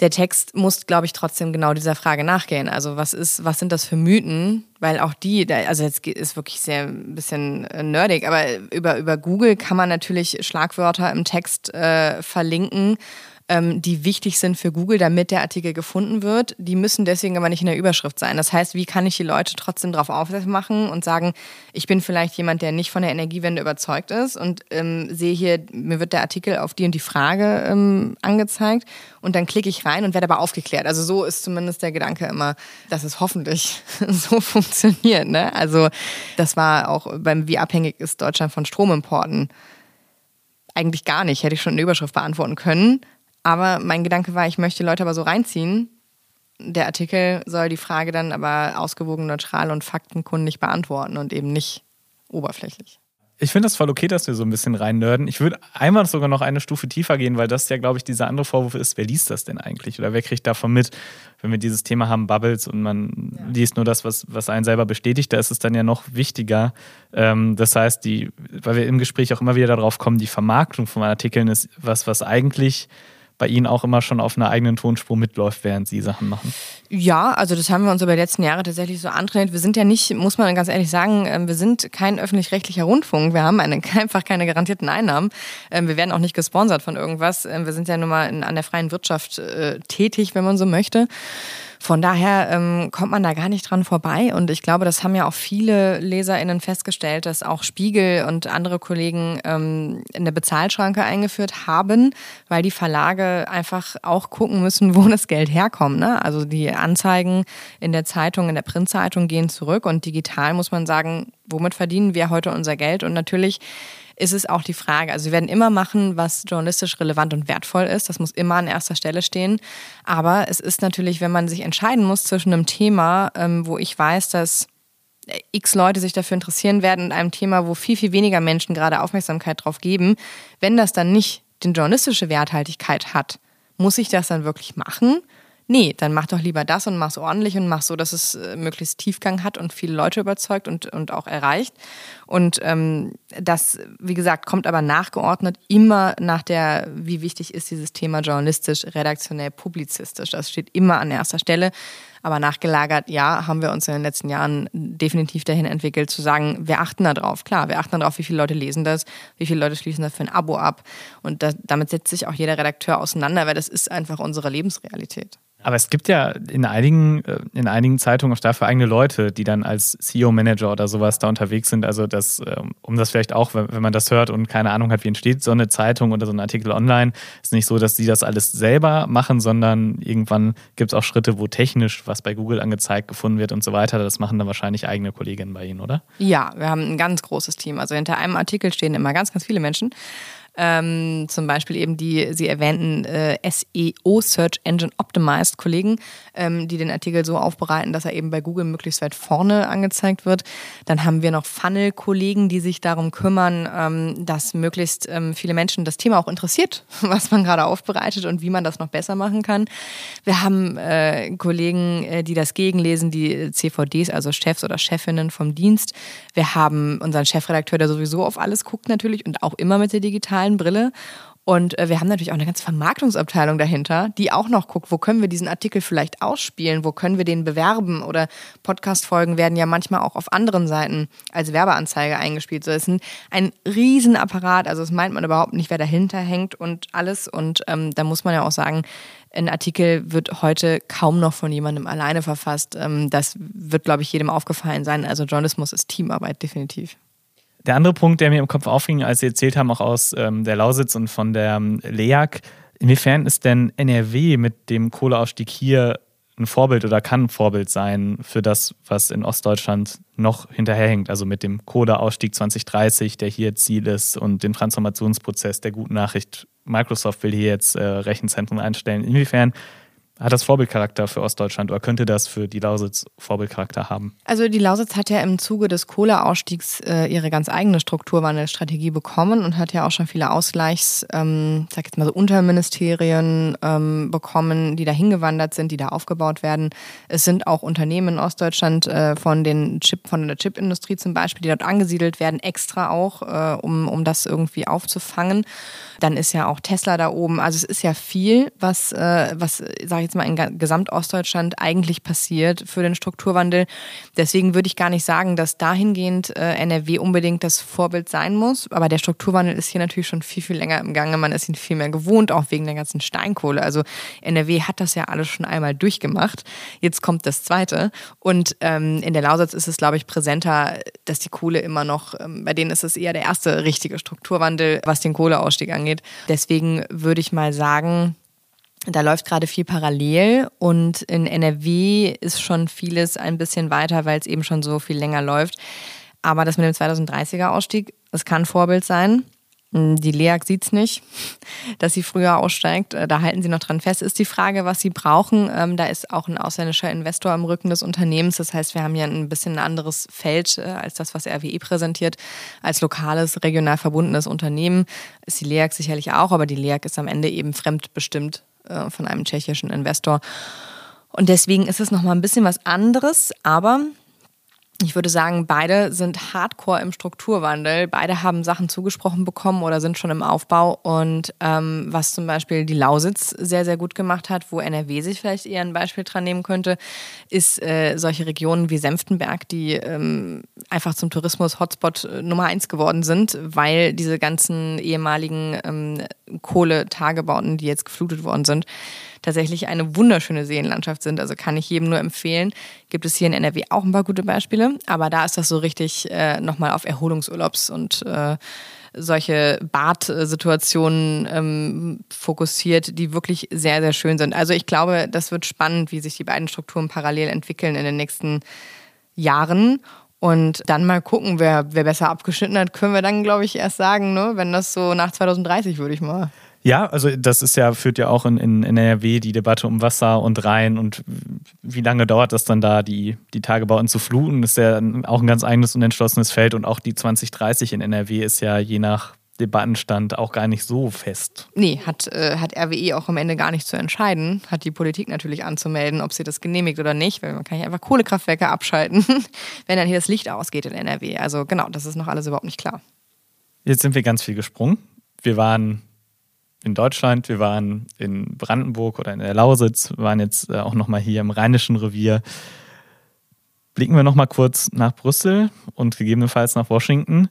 der Text muss, glaube ich, trotzdem genau dieser Frage nachgehen. Also was ist, was sind das für Mythen? Weil auch die, also jetzt ist wirklich sehr ein bisschen äh, nerdig, aber über, über Google kann man natürlich Schlagwörter im Text äh, verlinken ähm, die wichtig sind für Google, damit der Artikel gefunden wird. Die müssen deswegen aber nicht in der Überschrift sein. Das heißt, wie kann ich die Leute trotzdem darauf aufmerksam machen und sagen, ich bin vielleicht jemand, der nicht von der Energiewende überzeugt ist und ähm, sehe hier, mir wird der Artikel auf die und die Frage ähm, angezeigt und dann klicke ich rein und werde aber aufgeklärt. Also so ist zumindest der Gedanke immer, dass es hoffentlich so funktioniert. Ne? Also das war auch beim Wie abhängig ist Deutschland von Stromimporten eigentlich gar nicht, hätte ich schon eine Überschrift beantworten können. Aber mein Gedanke war, ich möchte Leute aber so reinziehen. Der Artikel soll die Frage dann aber ausgewogen, neutral und faktenkundig beantworten und eben nicht oberflächlich. Ich finde das voll okay, dass wir so ein bisschen rein nerden. Ich würde einmal sogar noch eine Stufe tiefer gehen, weil das ja, glaube ich, dieser andere Vorwurf ist, wer liest das denn eigentlich? Oder wer kriegt davon mit? Wenn wir dieses Thema haben, Bubbles und man ja. liest nur das, was, was einen selber bestätigt, da ist es dann ja noch wichtiger. Ähm, das heißt, die, weil wir im Gespräch auch immer wieder darauf kommen, die Vermarktung von Artikeln ist was, was eigentlich bei Ihnen auch immer schon auf einer eigenen Tonspur mitläuft, während Sie Sachen machen? Ja, also das haben wir uns über die letzten Jahre tatsächlich so antrainiert. Wir sind ja nicht, muss man ganz ehrlich sagen, ähm, wir sind kein öffentlich-rechtlicher Rundfunk. Wir haben eine, einfach keine garantierten Einnahmen. Ähm, wir werden auch nicht gesponsert von irgendwas. Ähm, wir sind ja nun mal an der freien Wirtschaft äh, tätig, wenn man so möchte. Von daher ähm, kommt man da gar nicht dran vorbei. Und ich glaube, das haben ja auch viele LeserInnen festgestellt, dass auch Spiegel und andere Kollegen ähm, eine Bezahlschranke eingeführt haben, weil die Verlage einfach auch gucken müssen, wo das Geld herkommt. Ne? Also die Anzeigen in der Zeitung, in der Printzeitung gehen zurück und digital muss man sagen, womit verdienen wir heute unser Geld? Und natürlich ist es auch die Frage. Also wir werden immer machen, was journalistisch relevant und wertvoll ist. Das muss immer an erster Stelle stehen. Aber es ist natürlich, wenn man sich entscheiden muss zwischen einem Thema, ähm, wo ich weiß, dass x Leute sich dafür interessieren werden in einem Thema, wo viel, viel weniger Menschen gerade Aufmerksamkeit drauf geben, wenn das dann nicht den journalistische Werthaltigkeit hat, muss ich das dann wirklich machen? Nee, dann mach doch lieber das und mach's ordentlich und mach so, dass es äh, möglichst Tiefgang hat und viele Leute überzeugt und, und auch erreicht. Und ähm, das, wie gesagt, kommt aber nachgeordnet immer nach der, wie wichtig ist dieses Thema journalistisch, redaktionell, publizistisch. Das steht immer an erster Stelle. Aber nachgelagert, ja, haben wir uns in den letzten Jahren definitiv dahin entwickelt, zu sagen, wir achten da drauf. Klar, wir achten darauf, wie viele Leute lesen das, wie viele Leute schließen dafür ein Abo ab. Und das, damit setzt sich auch jeder Redakteur auseinander, weil das ist einfach unsere Lebensrealität. Aber es gibt ja in einigen, äh, in einigen Zeitungen auch dafür eigene Leute, die dann als CEO-Manager oder sowas da unterwegs sind. Also das, ähm, um das vielleicht auch, wenn man das hört und keine Ahnung hat, wie entsteht so eine Zeitung oder so ein Artikel online, ist nicht so, dass sie das alles selber machen, sondern irgendwann gibt es auch Schritte, wo technisch was bei Google angezeigt gefunden wird und so weiter. Das machen dann wahrscheinlich eigene Kolleginnen bei Ihnen, oder? Ja, wir haben ein ganz großes Team. Also hinter einem Artikel stehen immer ganz, ganz viele Menschen. Ähm, zum Beispiel eben die Sie erwähnten äh, SEO Search Engine Optimized Kollegen, ähm, die den Artikel so aufbereiten, dass er eben bei Google möglichst weit vorne angezeigt wird. Dann haben wir noch Funnel-Kollegen, die sich darum kümmern, ähm, dass möglichst ähm, viele Menschen das Thema auch interessiert, was man gerade aufbereitet und wie man das noch besser machen kann. Wir haben äh, Kollegen, äh, die das gegenlesen, die CVDs, also Chefs oder Chefinnen vom Dienst. Wir haben unseren Chefredakteur, der sowieso auf alles guckt natürlich und auch immer mit der digitalen digitalen Brille. Und äh, wir haben natürlich auch eine ganze Vermarktungsabteilung dahinter, die auch noch guckt, wo können wir diesen Artikel vielleicht ausspielen, wo können wir den bewerben oder Podcast-Folgen werden ja manchmal auch auf anderen Seiten als Werbeanzeige eingespielt. So, es ist ein, Riesenapparat, also das meint man überhaupt nicht, wer dahinter hängt und alles. Und ähm, da muss man ja auch sagen, ein Artikel wird heute kaum noch von jemandem alleine verfasst. Ähm, das wird, glaube ich, jedem aufgefallen sein. Also Journalismus ist Teamarbeit, definitiv. Der andere Punkt, der mir im Kopf aufging, als Sie erzählt haben, auch aus ähm, der Lausitz und von der ähm, LEAG, inwiefern ist denn NRW mit dem Kohleausstieg hier ein Vorbild oder kann ein Vorbild sein für das, was in Ostdeutschland noch hinterherhängt, also mit dem Kohleausstieg 2030, der hier Ziel ist und den Transformationsprozess der guten Nachricht. Microsoft will hier jetzt äh, Rechenzentren einstellen. Inwiefern hat das Vorbildcharakter für Ostdeutschland oder könnte das für die Lausitz Vorbildcharakter haben? Also die Lausitz hat ja im Zuge des Kohleausstiegs äh, ihre ganz eigene Strukturwandelstrategie bekommen und hat ja auch schon viele Ausgleichs, ähm, sag jetzt mal so Unterministerien ähm, bekommen, die da hingewandert sind, die da aufgebaut werden. Es sind auch Unternehmen in Ostdeutschland äh, von den Chip, von der Chipindustrie zum Beispiel, die dort angesiedelt werden, extra auch, äh, um, um das irgendwie aufzufangen. Dann ist ja auch Tesla da oben. Also es ist ja viel, was, äh, was sage ich jetzt mal in Gesamtostdeutschland eigentlich passiert für den Strukturwandel. Deswegen würde ich gar nicht sagen, dass dahingehend äh, NRW unbedingt das Vorbild sein muss. Aber der Strukturwandel ist hier natürlich schon viel, viel länger im Gange. Man ist ihn viel mehr gewohnt, auch wegen der ganzen Steinkohle. Also NRW hat das ja alles schon einmal durchgemacht. Jetzt kommt das Zweite. Und ähm, in der Lausitz ist es, glaube ich, präsenter, dass die Kohle immer noch, ähm, bei denen ist es eher der erste richtige Strukturwandel, was den Kohleausstieg angeht angeht. Deswegen würde ich mal sagen, da läuft gerade viel parallel und in NRW ist schon vieles ein bisschen weiter, weil es eben schon so viel länger läuft. Aber das mit dem 2030er Ausstieg, das kann Vorbild sein. Hm, die LEAG sieht es nicht, dass sie früher aussteigt. Äh, da halten sie noch dran fest. Ist die Frage, was sie brauchen. Ähm, da ist auch ein ausländischer Investor am Rücken des Unternehmens. Das heißt, wir haben hier ein bisschen ein anderes Feld äh, als das, was RWE präsentiert. Als lokales, regional verbundenes Unternehmen ist die LEAG sicherlich auch, aber die LEAG ist am Ende eben fremdbestimmt äh, von einem tschechischen Investor. Und deswegen ist es nochmal ein bisschen was anderes, aber ich würde sagen, beide sind hardcore im Strukturwandel. Beide haben Sachen zugesprochen bekommen oder sind schon im Aufbau. Und ähm, was zum Beispiel die Lausitz sehr, sehr gut gemacht hat, wo NRW sich vielleicht eher ein Beispiel dran nehmen könnte, ist äh, solche Regionen wie Senftenberg, die ähm, einfach zum Tourismus-Hotspot äh, Nummer eins geworden sind, weil diese ganzen ehemaligen ähm, Kohletagebauten, die jetzt geflutet worden sind, tatsächlich eine wunderschöne Seenlandschaft sind. Also kann ich jedem nur empfehlen. Gibt es hier in NRW auch ein paar gute Beispiele, aber da ist das so richtig äh, nochmal auf Erholungsurlaubs und äh, solche Badsituationen ähm, fokussiert, die wirklich sehr, sehr schön sind. Also ich glaube, das wird spannend, wie sich die beiden Strukturen parallel entwickeln in den nächsten Jahren. Und dann mal gucken, wer, wer besser abgeschnitten hat, können wir dann, glaube ich, erst sagen, ne? wenn das so nach 2030, würde ich mal Ja, also das ist ja, führt ja auch in, in, in NRW die Debatte um Wasser und Rhein und wie lange dauert das dann da, die, die Tagebauten zu fluten, ist ja auch ein ganz eigenes und entschlossenes Feld und auch die 2030 in NRW ist ja je nach Debattenstand auch gar nicht so fest. Nee, hat, äh, hat RWE auch am Ende gar nicht zu entscheiden. Hat die Politik natürlich anzumelden, ob sie das genehmigt oder nicht, weil man kann ja einfach Kohlekraftwerke abschalten, wenn dann hier das Licht ausgeht in NRW. Also genau, das ist noch alles überhaupt nicht klar. Jetzt sind wir ganz viel gesprungen. Wir waren in Deutschland, wir waren in Brandenburg oder in der Lausitz, waren jetzt äh, auch nochmal hier im Rheinischen Revier. Blicken wir nochmal kurz nach Brüssel und gegebenenfalls nach Washington.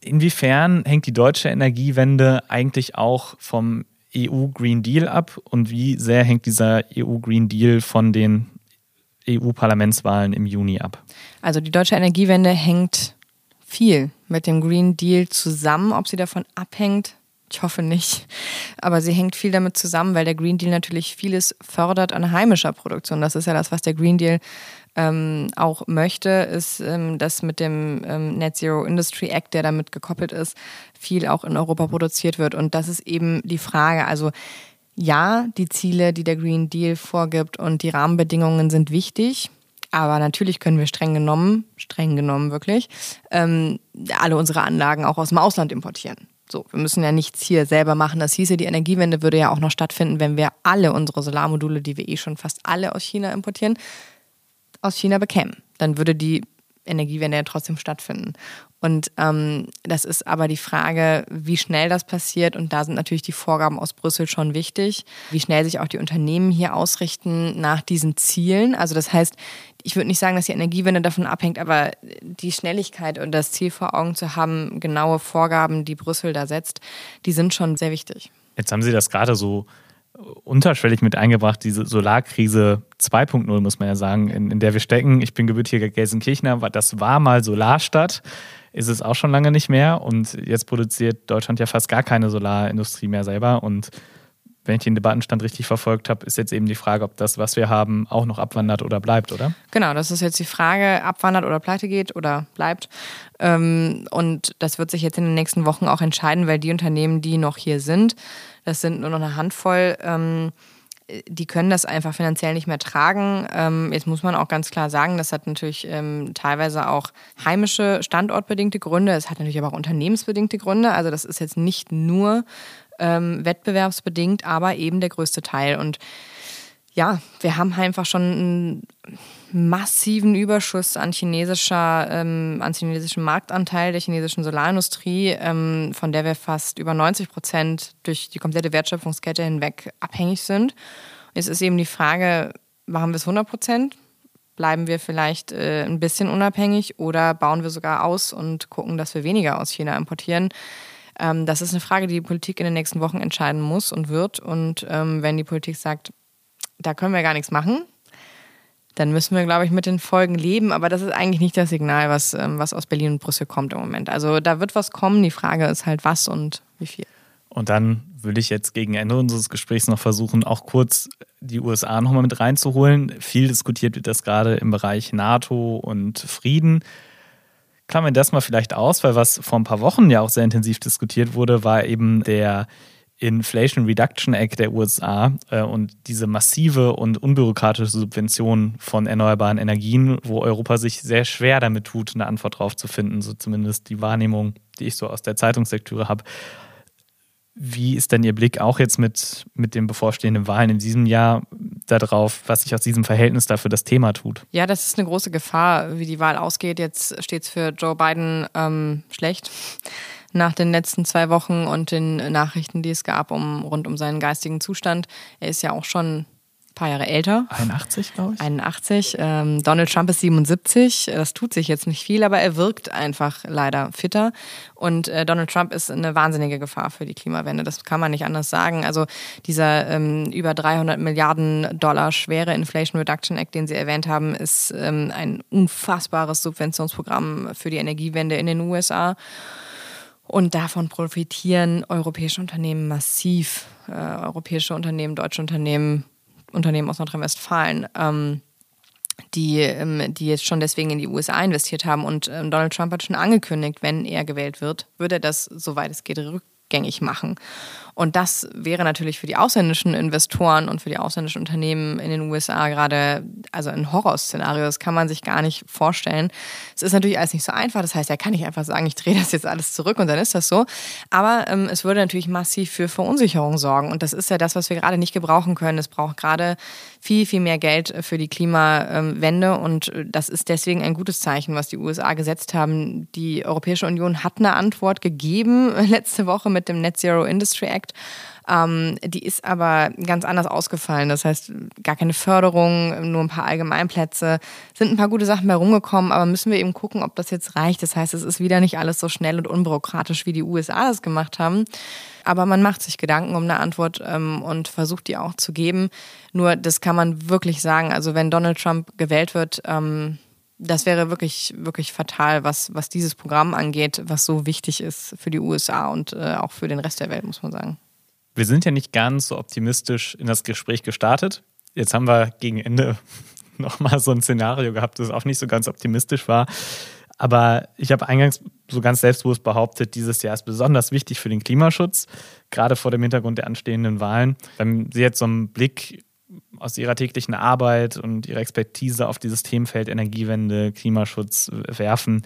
Inwiefern hängt die deutsche Energiewende eigentlich auch vom EU Green Deal ab und wie sehr hängt dieser EU Green Deal von den EU-Parlamentswahlen im Juni ab? Also die deutsche Energiewende hängt viel mit dem Green Deal zusammen. Ob sie davon abhängt, ich hoffe nicht. Aber sie hängt viel damit zusammen, weil der Green Deal natürlich vieles fördert an heimischer Produktion. Das ist ja das, was der Green Deal ähm, auch möchte, ist, ähm, dass mit dem ähm, Net Zero Industry Act, der damit gekoppelt ist, viel auch in Europa produziert wird. Und das ist eben die Frage. Also ja, die Ziele, die der Green Deal vorgibt und die Rahmenbedingungen sind wichtig. Aber natürlich können wir streng genommen, streng genommen wirklich, ähm, alle unsere Anlagen auch aus dem Ausland importieren. So, wir müssen ja nichts hier selber machen. Das hieße, die Energiewende würde ja auch noch stattfinden, wenn wir alle unsere Solarmodule, die wir eh schon fast alle aus China importieren, aus China bekämen. Dann würde die Energiewende ja trotzdem stattfinden. Und ähm, das ist aber die Frage, wie schnell das passiert. Und da sind natürlich die Vorgaben aus Brüssel schon wichtig, wie schnell sich auch die Unternehmen hier ausrichten nach diesen Zielen. Also das heißt, ich würde nicht sagen, dass die Energiewende davon abhängt, aber die Schnelligkeit und das Ziel vor Augen zu haben, genaue Vorgaben, die Brüssel da setzt, die sind schon sehr wichtig. Jetzt haben Sie das gerade so unterschwellig mit eingebracht, diese Solarkrise 2.0, muss man ja sagen, in, in der wir stecken. Ich bin gebürtiger Gelsenkirchener, das war mal Solarstadt, ist es auch schon lange nicht mehr und jetzt produziert Deutschland ja fast gar keine Solarindustrie mehr selber und wenn ich den Debattenstand richtig verfolgt habe, ist jetzt eben die Frage, ob das, was wir haben, auch noch abwandert oder bleibt, oder? Genau, das ist jetzt die Frage, abwandert oder pleite geht oder bleibt. Ähm, und das wird sich jetzt in den nächsten Wochen auch entscheiden, weil die Unternehmen, die noch hier sind, das sind nur noch eine Handvoll, ähm, die können das einfach finanziell nicht mehr tragen. Ähm, jetzt muss man auch ganz klar sagen, das hat natürlich teilweise auch heimische standortbedingte Gründe. Es hat natürlich aber auch unternehmensbedingte Gründe. Also das ist jetzt nicht nur ähm, wettbewerbsbedingt, aber eben der größte Teil. Und ja, wir haben einfach schon einen massiven Überschuss an chinesischer, ähm, an chinesischen Marktanteil der chinesischen Solarindustrie, ähm, von der wir fast über 90 Prozent durch die komplette Wertschöpfungskette hinweg abhängig sind. Es ist eben die Frage, machen wir es 100 Prozent? Bleiben wir vielleicht äh, ein bisschen unabhängig oder bauen wir sogar aus und gucken, dass wir weniger aus China importieren? Ähm, das ist eine Frage, die die Politik in den nächsten Wochen entscheiden muss und wird. Und ähm, wenn die Politik sagt, da können wir gar nichts machen, dann müssen wir, glaube ich, mit den Folgen leben. Aber das ist eigentlich nicht das Signal, was, ähm, was aus Berlin und Brüssel kommt im Moment. Also da wird was kommen. Die Frage ist halt, was und wie viel. Und dann würde ich jetzt gegen Ende unseres Gesprächs noch versuchen, auch kurz die USA nochmal mit reinzuholen. Viel diskutiert wird das gerade im Bereich NATO und Frieden klammern das mal vielleicht aus, weil was vor ein paar Wochen ja auch sehr intensiv diskutiert wurde, war eben der Inflation Reduction Act der USA äh, und diese massive und unbürokratische Subvention von erneuerbaren Energien, wo Europa sich sehr schwer damit tut, eine Antwort drauf zu finden, so zumindest die Wahrnehmung, die ich so aus der Zeitungslektüre habe. Wie ist denn Ihr Blick auch jetzt mit, mit den bevorstehenden Wahlen in diesem Jahr darauf, was sich aus diesem Verhältnis dafür das Thema tut? Ja, das ist eine große Gefahr, wie die Wahl ausgeht. Jetzt steht es für Joe Biden ähm, schlecht nach den letzten zwei Wochen und den Nachrichten, die es gab um, rund um seinen geistigen Zustand. Er ist ja auch schon paar Jahre älter. 81, glaube ich. 81. Ähm, Donald Trump ist 77. Das tut sich jetzt nicht viel, aber er wirkt einfach leider fitter. Und äh, Donald Trump ist eine wahnsinnige Gefahr für die Klimawende. Das kann man nicht anders sagen. Also dieser ähm, über 300 Milliarden Dollar schwere Inflation Reduction Act, den Sie erwähnt haben, ist ähm, ein unfassbares Subventionsprogramm für die Energiewende in den USA. Und davon profitieren europäische Unternehmen massiv. Äh, europäische Unternehmen, deutsche Unternehmen Unternehmen aus Nordrhein-Westfalen, ähm, die, ähm, die jetzt schon deswegen in die USA investiert haben. Und ähm, Donald Trump hat schon angekündigt, wenn er gewählt wird, würde er das, soweit es geht, rück rückgängig machen. Und das wäre natürlich für die ausländischen Investoren und für die ausländischen Unternehmen in den USA gerade also ein Horrorszenario. Das kann man sich gar nicht vorstellen. Es ist natürlich alles nicht so einfach. Das heißt, er kann nicht einfach sagen, ich drehe das jetzt alles zurück und dann ist das so. Aber ähm, es würde natürlich massiv für Verunsicherung sorgen. Und das ist ja das, was wir gerade nicht gebrauchen können. Es braucht gerade viel, viel mehr Geld für die Klimawende. Und das ist deswegen ein gutes Zeichen, was die USA gesetzt haben. Die Europäische Union hat eine Antwort gegeben letzte Woche mit dem Net Zero Industry Act. Ähm, die ist aber ganz anders ausgefallen. Das heißt, gar keine Förderung, nur ein paar Allgemeinplätze. Sind ein paar gute Sachen bei rumgekommen, aber müssen wir eben gucken, ob das jetzt reicht. Das heißt, es ist wieder nicht alles so schnell und unbürokratisch, wie die USA das gemacht haben. Aber man macht sich Gedanken um eine Antwort ähm, und versucht die auch zu geben. Nur das kann man wirklich sagen. Also wenn Donald Trump gewählt wird, ähm, das wäre wirklich, wirklich fatal, was, was dieses Programm angeht, was so wichtig ist für die USA und äh, auch für den Rest der Welt, muss man sagen. Wir sind ja nicht ganz so optimistisch in das Gespräch gestartet. Jetzt haben wir gegen Ende nochmal so ein Szenario gehabt, das auch nicht so ganz optimistisch war. Aber ich habe eingangs so ganz selbstbewusst behauptet, dieses Jahr ist besonders wichtig für den Klimaschutz, gerade vor dem Hintergrund der anstehenden Wahlen. Wenn Sie jetzt so einen Blick aus ihrer täglichen Arbeit und ihrer Expertise auf dieses Themenfeld Energiewende, Klimaschutz werfen.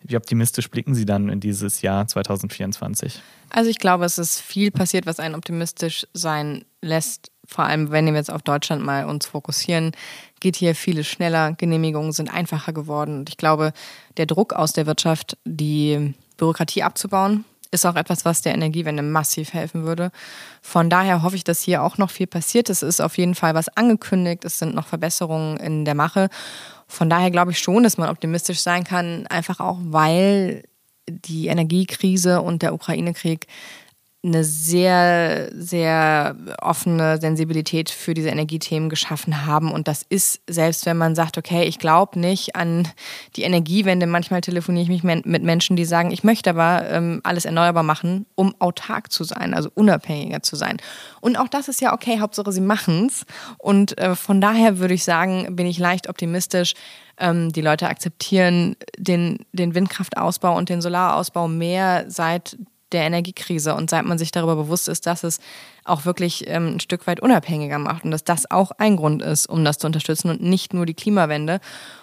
Wie optimistisch blicken Sie dann in dieses Jahr 2024? Also ich glaube, es ist viel passiert, was einen optimistisch sein lässt. Vor allem, wenn wir jetzt auf Deutschland mal uns fokussieren, geht hier vieles schneller. Genehmigungen sind einfacher geworden. Und ich glaube, der Druck aus der Wirtschaft, die Bürokratie abzubauen, ist auch etwas, was der Energiewende massiv helfen würde. Von daher hoffe ich, dass hier auch noch viel passiert. Es ist auf jeden Fall was angekündigt. Es sind noch Verbesserungen in der Mache. Von daher glaube ich schon, dass man optimistisch sein kann, einfach auch, weil die Energiekrise und der Ukraine-Krieg eine sehr, sehr offene Sensibilität für diese Energiethemen geschaffen haben. Und das ist, selbst wenn man sagt, okay, ich glaube nicht an die Energiewende, manchmal telefoniere ich mich mit Menschen, die sagen, ich möchte aber ähm, alles erneuerbar machen, um autark zu sein, also unabhängiger zu sein. Und auch das ist ja okay, Hauptsache sie machen es. Und äh, von daher würde ich sagen, bin ich leicht optimistisch, ähm, die Leute akzeptieren den, den Windkraftausbau und den Solarausbau mehr seit der Energiekrise und seit man sich darüber bewusst ist, dass es auch wirklich ähm, ein Stück weit unabhängiger macht und dass das auch ein Grund ist, um das zu unterstützen und nicht nur die Klimawende.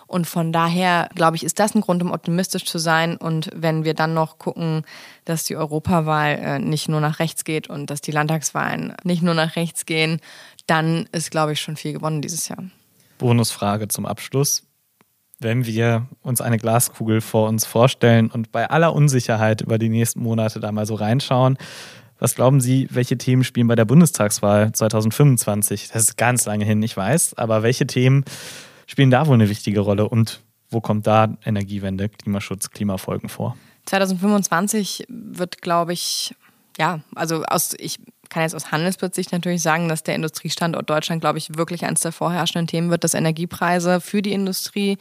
Und von daher, glaube ich, ist das ein Grund, um optimistisch zu sein. Und wenn wir dann noch gucken, dass die Europawahl äh, nicht nur nach rechts geht und dass die Landtagswahlen nicht nur nach rechts gehen, dann ist, glaube ich, schon viel gewonnen dieses Jahr. Bonusfrage zum Abschluss wenn wir uns eine Glaskugel vor uns vorstellen und bei aller Unsicherheit über die nächsten Monate da mal so reinschauen, was glauben Sie, welche Themen spielen bei der Bundestagswahl 2025? Das ist ganz lange hin, ich weiß, aber welche Themen spielen da wohl eine wichtige Rolle und wo kommt da Energiewende, Klimaschutz, Klimafolgen vor? 2025 wird, glaube ich, ja, also aus, ich kann jetzt aus Handelsplatzsicht natürlich sagen, dass der Industriestandort Deutschland, glaube ich, wirklich eines der vorherrschenden Themen wird, dass Energiepreise für die Industrie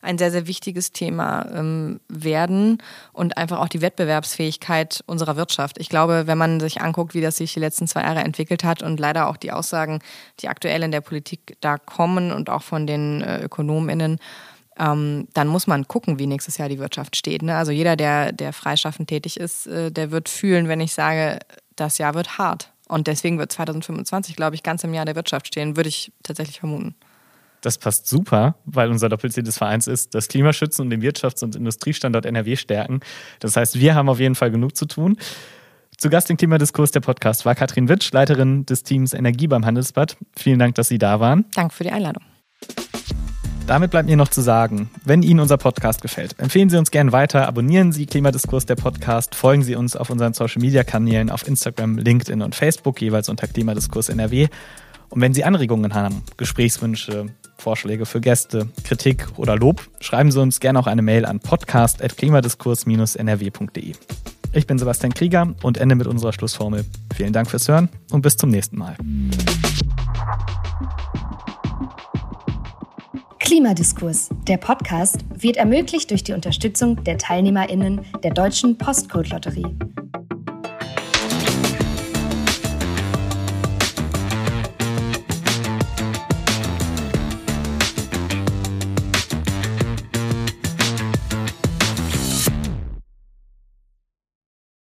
ein sehr, sehr wichtiges Thema ähm, werden und einfach auch die Wettbewerbsfähigkeit unserer Wirtschaft. Ich glaube, wenn man sich anguckt, wie das sich die letzten zwei Jahre entwickelt hat und leider auch die Aussagen, die aktuell in der Politik da kommen und auch von den äh, ÖkonomInnen, ähm, dann muss man gucken, wie nächstes Jahr die Wirtschaft steht. Ne? Also jeder, der, der freischaffend tätig ist, äh, der wird fühlen, wenn ich sage, das Jahr wird hart. Und deswegen wird 2025, glaube ich, ganz im Jahr der Wirtschaft stehen, würde ich tatsächlich vermuten. Das passt super, weil unser Doppelziel des Vereins ist, das Klimaschützen und den Wirtschafts- und Industriestandort NRW stärken. Das heißt, wir haben auf jeden Fall genug zu tun. Zu Gast im Klimadiskurs der Podcast war Katrin Witsch, Leiterin des Teams Energie beim Handelsblatt. Vielen Dank, dass Sie da waren. Danke für die Einladung. Damit bleibt mir noch zu sagen, wenn Ihnen unser Podcast gefällt, empfehlen Sie uns gerne weiter, abonnieren Sie Klimadiskurs der Podcast, folgen Sie uns auf unseren Social Media Kanälen auf Instagram, LinkedIn und Facebook, jeweils unter Klimadiskurs NRW. Und wenn Sie Anregungen haben, Gesprächswünsche, Vorschläge für Gäste, Kritik oder Lob, schreiben Sie uns gerne auch eine Mail an podcast.klimadiskurs-nrw.de. Ich bin Sebastian Krieger und ende mit unserer Schlussformel. Vielen Dank fürs Hören und bis zum nächsten Mal. Klimadiskurs. Der Podcast wird ermöglicht durch die Unterstützung der TeilnehmerInnen der Deutschen Postcode-Lotterie.